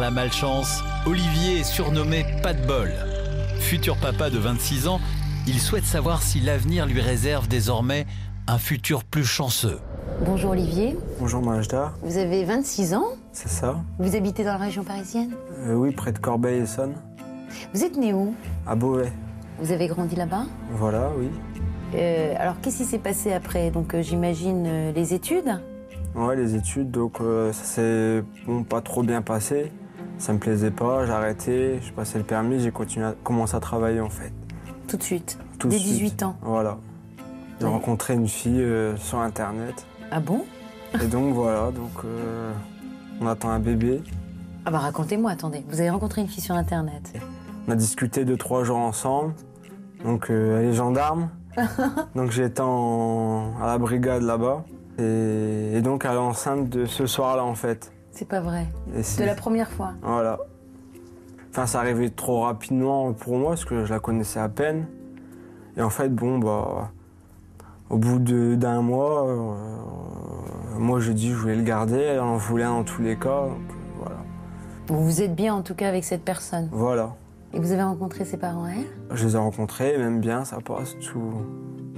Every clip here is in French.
la malchance, Olivier est surnommé Pas de bol. Futur papa de 26 ans, il souhaite savoir si l'avenir lui réserve désormais un futur plus chanceux. Bonjour Olivier, Bonjour Majda, vous avez 26 ans, c'est ça vous habitez dans la région parisienne. Euh, Oui, près de Corbeil-Essonne, Vous êtes né où à Beauvais. Vous avez grandi là-bas Voilà, oui. Euh, Alors qu'est-ce qui s'est passé après? Donc euh, j'imagine euh, les études? Ouais, les études, donc euh, ça s'est bon, pas trop bien passé. Ça me plaisait pas, j'ai arrêté, j'ai passé le permis, j'ai continué à commencer à travailler en fait. tout de suite, Tout de dès suite. 18 ans. Voilà. J'ai Ouais. rencontré une fille euh, sur internet. Ah bon? Et donc voilà, donc euh, on attend un bébé. Ah bah racontez-moi, attendez, vous avez rencontré une fille sur internet? On a discuté deux, trois jours ensemble. Donc elle est gendarme. donc j'étais en- à la brigade là-bas. Et, et donc elle est enceinte de ce soir-là en fait. C'est pas vrai. De la première fois. Voilà. Enfin, ça arrivait trop rapidement pour moi parce que je la connaissais à peine. Et en fait, bon, bah, au bout d'un mois, euh, moi j'ai dit que je voulais le garder, elle en voulait un dans tous les cas. Donc, voilà. Vous vous êtes bien en tout cas avec cette personne. Voilà. Et vous avez rencontré ses parents, elle? Je les ai rencontrés, même bien, ça passe, tout,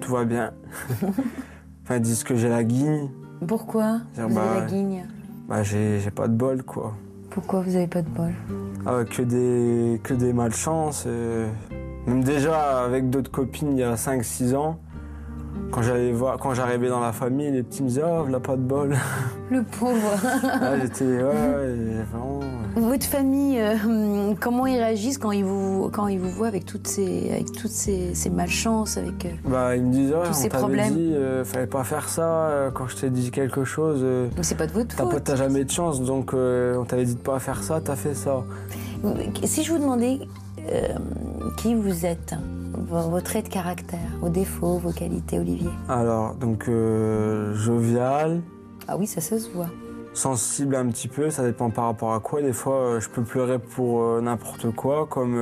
tout va bien. enfin, ils disent que j'ai la guigne. Pourquoi Vous bah, avez la ouais. guigne. Bah, j'ai j'ai pas de bol, quoi. Pourquoi vous avez pas de bol Ah, que des, que des malchances. euh. Même déjà, avec d'autres copines, il y a 5-6 ans, quand j'allais voir, quand j'arrivais dans la famille, les petits me disaient Oh, là, pas de bol. Le pauvre. ah, J'étais, ouais, vraiment. Votre famille, euh, comment ils réagissent quand ils vous, quand ils vous voient avec toutes ces, avec toutes ces, ces malchances avec, euh, Bah, ils me disaient Ouais, Tous ces problèmes. dit, euh, fallait pas faire ça. euh, Quand je t'ai dit quelque chose, Mais c'est pas de votre faute. t'as jamais de chance, donc on t'avait dit de pas faire ça, t'as fait ça. Si je vous demandais qui vous êtes, vos, traits de caractère, vos défauts, vos qualités, Olivier. Alors, donc, euh, jovial, Ah oui, ça, ça se voit. sensible un petit peu, ça dépend par rapport à quoi. Des fois, euh, je peux pleurer pour euh, n'importe quoi, comme,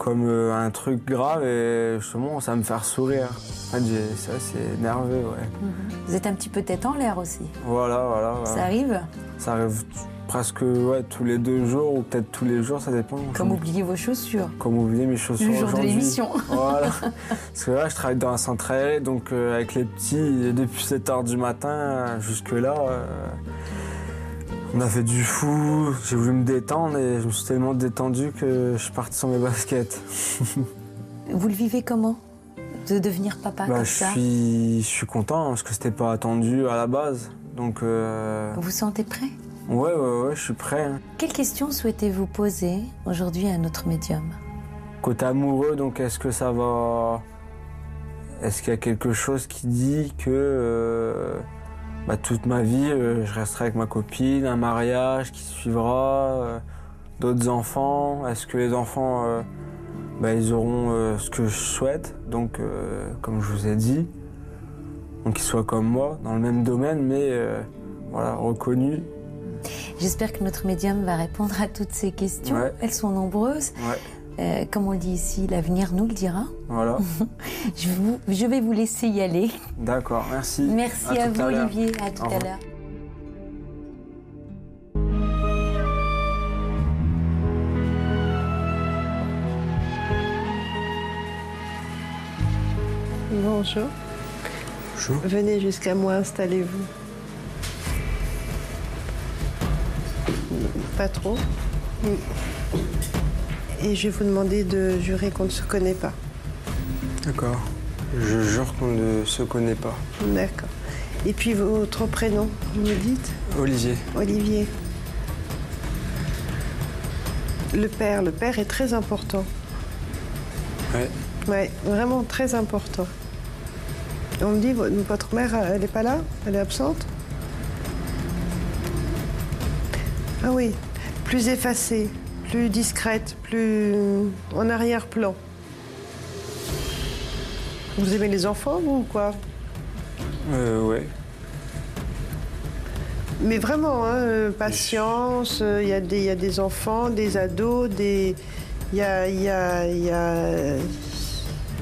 comme euh, un truc grave, et justement, ça me fait sourire. En fait, j'ai- ça, c'est nerveux, ouais. Vous êtes un petit peu tête en l'air aussi. Voilà, voilà. Ça arrive Ça arrive presque ouais, tous les deux jours, ou peut-être tous les jours, ça dépend. Comme oublier vos chaussures. comme oublier mes chaussures Le jour de l'émission. Voilà. Parce que là, je travaille dans un centre aéré, donc euh, avec les petits, et depuis 7h du matin jusque-là, euh, on a fait du fou. J'ai voulu me détendre et je me suis tellement détendu que je suis parti sur mes baskets. Vous le vivez comment De devenir papa Bah, comme je, ça? suis, je suis content parce que c'était pas attendu à la base. Donc, euh, Vous vous sentez prêt? Ouais, ouais, ouais, je suis prêt. hein. Quelles questions souhaitez-vous poser aujourd'hui à notre médium? Côté amoureux, donc est-ce que ça va. Est-ce qu'il y a quelque chose qui dit que euh, bah, toute ma vie, euh, je resterai avec ma copine, un mariage qui suivra, euh, d'autres enfants Est-ce que les enfants, euh, bah, ils auront ce que je souhaite? Donc, comme je vous ai dit, donc qu'ils soient comme moi, dans le même domaine, mais voilà, reconnus. J'espère que notre médium va répondre à toutes ces questions. Ouais. Elles sont nombreuses. Ouais, Euh, comme on le dit ici, l'avenir nous le dira. voilà. Je, vous- je vais vous laisser y aller. D'accord, merci. Merci à, vous, à. Olivier. À tout Au à l'heure. Bonjour. Bonjour. Venez jusqu'à moi, installez-vous. Pas trop. Et je vais vous demander de jurer qu'on ne se connaît pas. D'accord. Je jure qu'on ne se connaît pas. D'accord. Et puis votre prénom, vous me dites? Olivier. Olivier. Le père, le père est très important. Ouais. Ouais, vraiment très important. On me dit, vo- votre mère, elle n'est pas là? Elle est absente? Ah oui, plus effacée, plus discrète, plus en arrière-plan. Vous aimez les enfants, vous, ou quoi? Euh, ouais. Mais vraiment, hein, euh, patience, euh, il y, a des- il y a des enfants, des ados, des... Il y a... y a- il y a-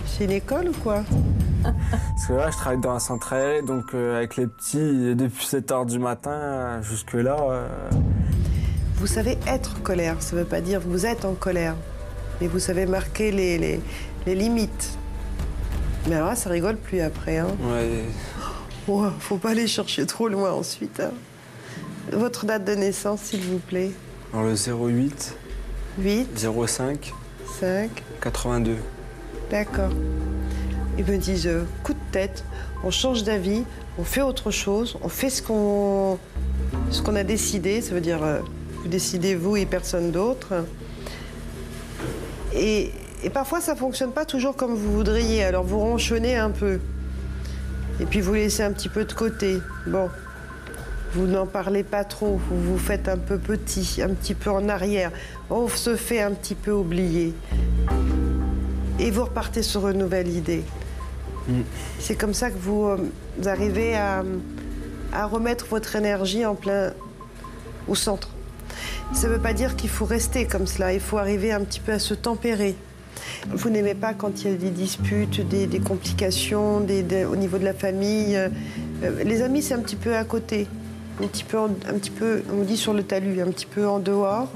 C'est une école ou quoi? Parce que là, je travaille dans un centre aéré, donc euh, avec les petits, et depuis 7 h du matin jusque-là, euh, vous savez être colère. Ça ne veut pas dire vous êtes en colère, mais vous savez marquer les, les- les limites. Mais alors là, ça rigole plus après. Hein. Ouais. Oh, faut pas aller chercher trop loin ensuite. hein. Votre date de naissance, s'il vous plaît. Dans le 08 8, 05 5, 82. d'accord. Ils me disent coup de tête, on change d'avis, on fait autre chose, on fait ce qu'on ce qu'on a décidé, ça veut dire euh, vous décidez vous et personne d'autre. Et, et parfois ça fonctionne pas toujours comme vous voudriez, alors vous ronchonnez un peu. Et puis vous laissez un petit peu de côté. Bon, vous n'en parlez pas trop, vous vous faites un peu petit, un petit peu en arrière. On se fait un petit peu oublier. Et vous repartez sur une nouvelle idée. C'est comme ça que vous, euh, vous arrivez à, à remettre votre énergie en plein au centre. Ça ne veut pas dire qu'il faut rester comme cela, il faut arriver un petit peu à se tempérer. Vous n'aimez pas quand il y a des disputes, des, complications au niveau de la famille. euh, les amis, c'est un petit peu à côté, un petit peu, en- un petit peu, on dit sur le talus, un petit peu en dehors.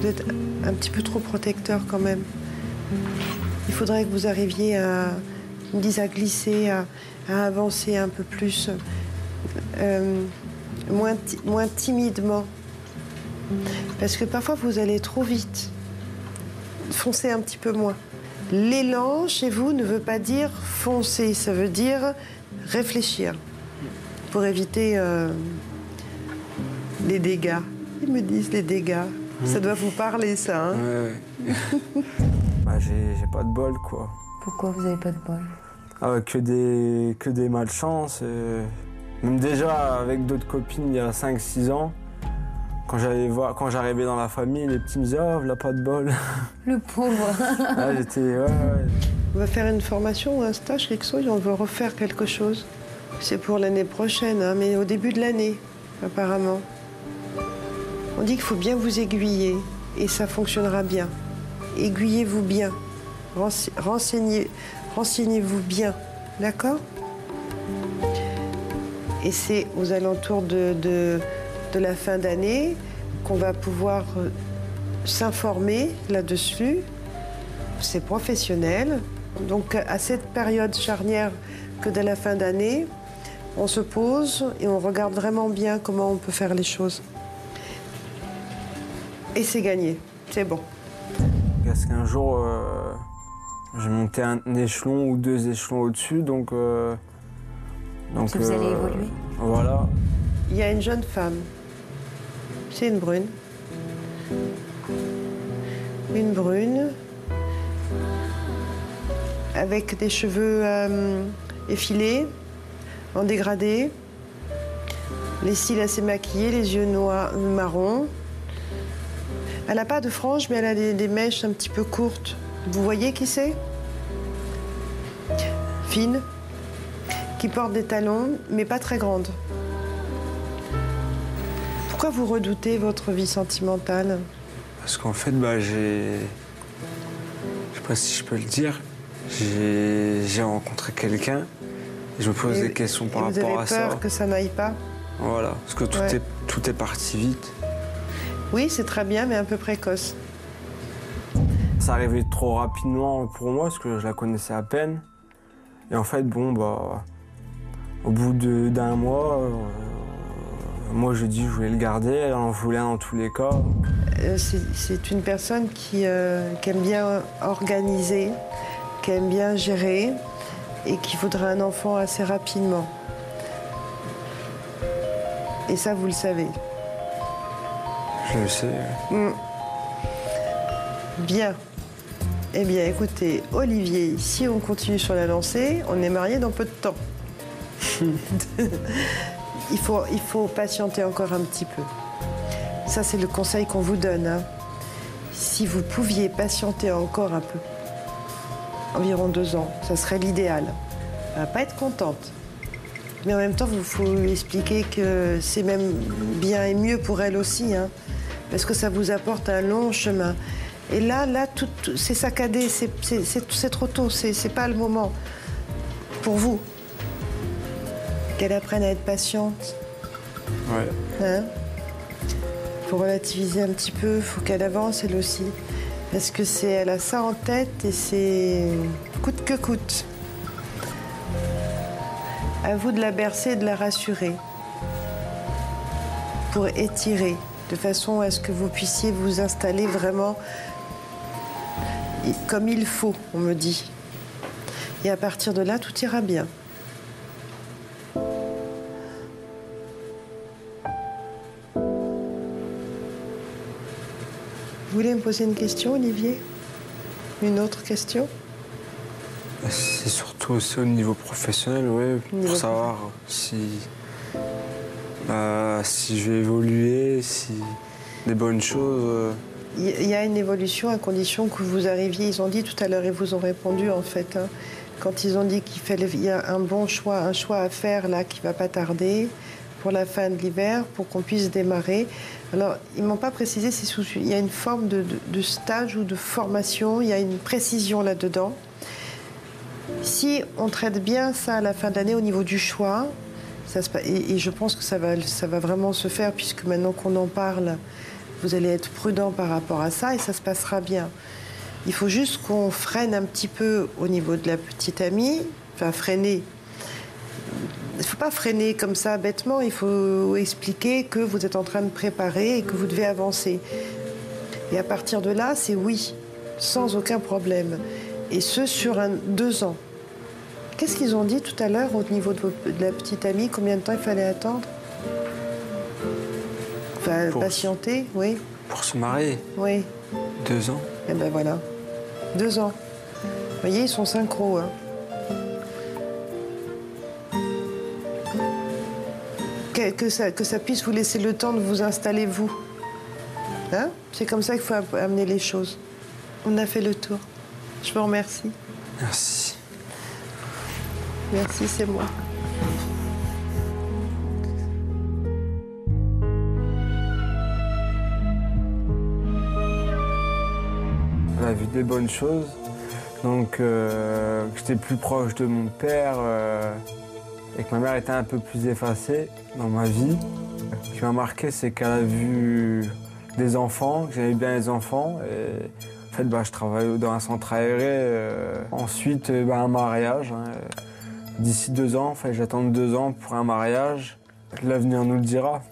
Vous êtes un petit peu trop protecteur quand même. Il faudrait que vous arriviez à, me disent, à glisser, à, à avancer un peu plus, euh, moins, ti- moins timidement. Parce que parfois vous allez trop vite. Foncez un petit peu moins. L'élan chez vous ne veut pas dire foncer, ça veut dire réfléchir pour éviter euh, les dégâts. Ils me disent les dégâts. Ça doit vous parler, ça. hein Ouais, ouais. bah, j'ai j'ai pas de bol, quoi. Pourquoi vous n'avez pas de bol? Ah que des, que des malchances. euh. Même déjà, avec d'autres copines, il y a 5-6 ans, quand j'allais voir, quand j'arrivais dans la famille, les petits me disaient Oh, là, pas de bol. Le pauvre. ah, j'étais. Ouais, ouais. On va faire une formation ou un stage, quelque chose, et on veut refaire quelque chose. C'est pour l'année prochaine, hein, mais au début de l'année, apparemment. On dit qu'il faut bien vous aiguiller, et ça fonctionnera bien. Aiguillez-vous bien. Rense- Renseignez, renseignez-vous bien. D'accord? Et c'est aux alentours de, la fin d'année qu'on va pouvoir euh, s'informer là-dessus c'est professionnel. Donc à cette période charnière que de la fin d'année, on se pose et on regarde vraiment bien comment on peut faire les choses. Et c'est gagné, c'est bon. Parce qu'un jour, euh, j'ai monté un échelon ou deux échelons au-dessus, donc. euh, donc Vous allez évoluer. Voilà. Il y a une jeune femme, c'est une brune. Une brune, avec des cheveux euh, effilés, en dégradé, les cils assez maquillés, les yeux noirs, marrons. Elle n'a pas de franges, mais elle a des, des mèches un petit peu courtes. Vous voyez qui c'est? Fine, qui porte des talons, mais pas très grandes. Pourquoi vous redoutez votre vie sentimentale? Parce qu'en fait, bah, j'ai. Je sais pas si je peux le dire. J'ai rencontré quelqu'un. et Je me pose Et- des questions par vous rapport avez à ça. peur que ça n'aille pas? Voilà. Parce que tout, Ouais. est, tout est parti vite. Oui, c'est très bien, mais un peu précoce. Ça arrivait trop rapidement pour moi parce que je la connaissais à peine. Et en fait, bon, bah. Au bout d'un mois, euh, moi j'ai dit que je voulais le garder. Elle en voulait un dans tous les cas. Euh, c'est- une personne qui, euh, qui aime bien organiser, qui aime bien gérer et qui voudrait un enfant assez rapidement. Et ça, vous le savez. Je le sais. Bien. Eh bien, écoutez, Olivier, si on continue sur la lancée, on est mariés dans peu de temps. il, faut, il faut patienter encore un petit peu. Ça, c'est le conseil qu'on vous donne. hein. Si vous pouviez patienter encore un peu, environ deux ans, ça serait l'idéal. Elle va pas être contente. Mais en même temps, il faut lui expliquer que c'est même bien et mieux pour elle aussi, hein, parce que ça vous apporte un long chemin. Et là, là, tout, tout- c'est saccadé, c'est- trop tôt, c'est pas le moment pour vous. Qu'elle apprenne à être patiente. Ouais. Hein? Faut relativiser un petit peu, faut qu'elle avance elle aussi. Parce que c'est, elle a ça en tête et c'est coûte que coûte. À vous de la bercer et de la rassurer. Pour étirer, de façon à ce que vous puissiez vous installer vraiment comme il faut, on me dit. Et à partir de là, tout ira bien. Voulez me poser une question, Olivier? Une autre question? C'est surtout aussi au niveau professionnel, oui, Niveau pour savoir si, bah, si je vais évoluer, si des bonnes choses. euh, Il y a une évolution à condition que vous arriviez. Ils ont dit tout à l'heure, et vous ont répondu en fait, hein, quand ils ont dit qu'il fallait, il y a un bon choix, un choix à faire là qui va pas tarder pour la fin de l'hiver, pour qu'on puisse démarrer. Alors, ils m'ont pas précisé il y a une forme de, stage ou de formation, il y a une précision là-dedans. Si on traite bien ça à la fin de l'année au niveau du choix, ça se et, et je pense que ça va, ça va vraiment se faire puisque maintenant qu'on en parle, vous allez être prudent par rapport à ça et ça se passera bien. Il faut juste qu'on freine un petit peu au niveau de la petite amie, enfin freiner. Il ne faut pas freiner comme ça bêtement, il faut expliquer que vous êtes en train de préparer et que vous devez avancer. Et à partir de là, c'est oui, sans aucun problème. Et ce, sur un, deux ans. Qu'est-ce qu'ils ont dit tout à l'heure au niveau de, la petite amie? Combien de temps il fallait attendre? Enfin, Pour- patienter, oui, pour se marier, oui. deux ans? Et ben voilà, deux ans. Vous voyez, ils sont synchro. Hein. Que, que ça, que ça puisse vous laisser le temps de vous installer, vous. Hein? C'est comme ça qu'il faut am- amener les choses. On a fait le tour. Je vous remercie. Merci. Merci, c'est moi. On a vu des bonnes choses. Donc, euh, j'étais plus proche de mon père euh, et que ma mère était un peu plus effacée dans ma vie. Ce qui m'a marqué, c'est qu'elle a vu des enfants, que j'aimais bien les enfants. En fait, bah, je travaille dans un centre aéré. euh. ensuite, euh, bah, un mariage. hein. D'ici deux ans, j'attends deux ans pour un mariage. L'avenir nous le dira.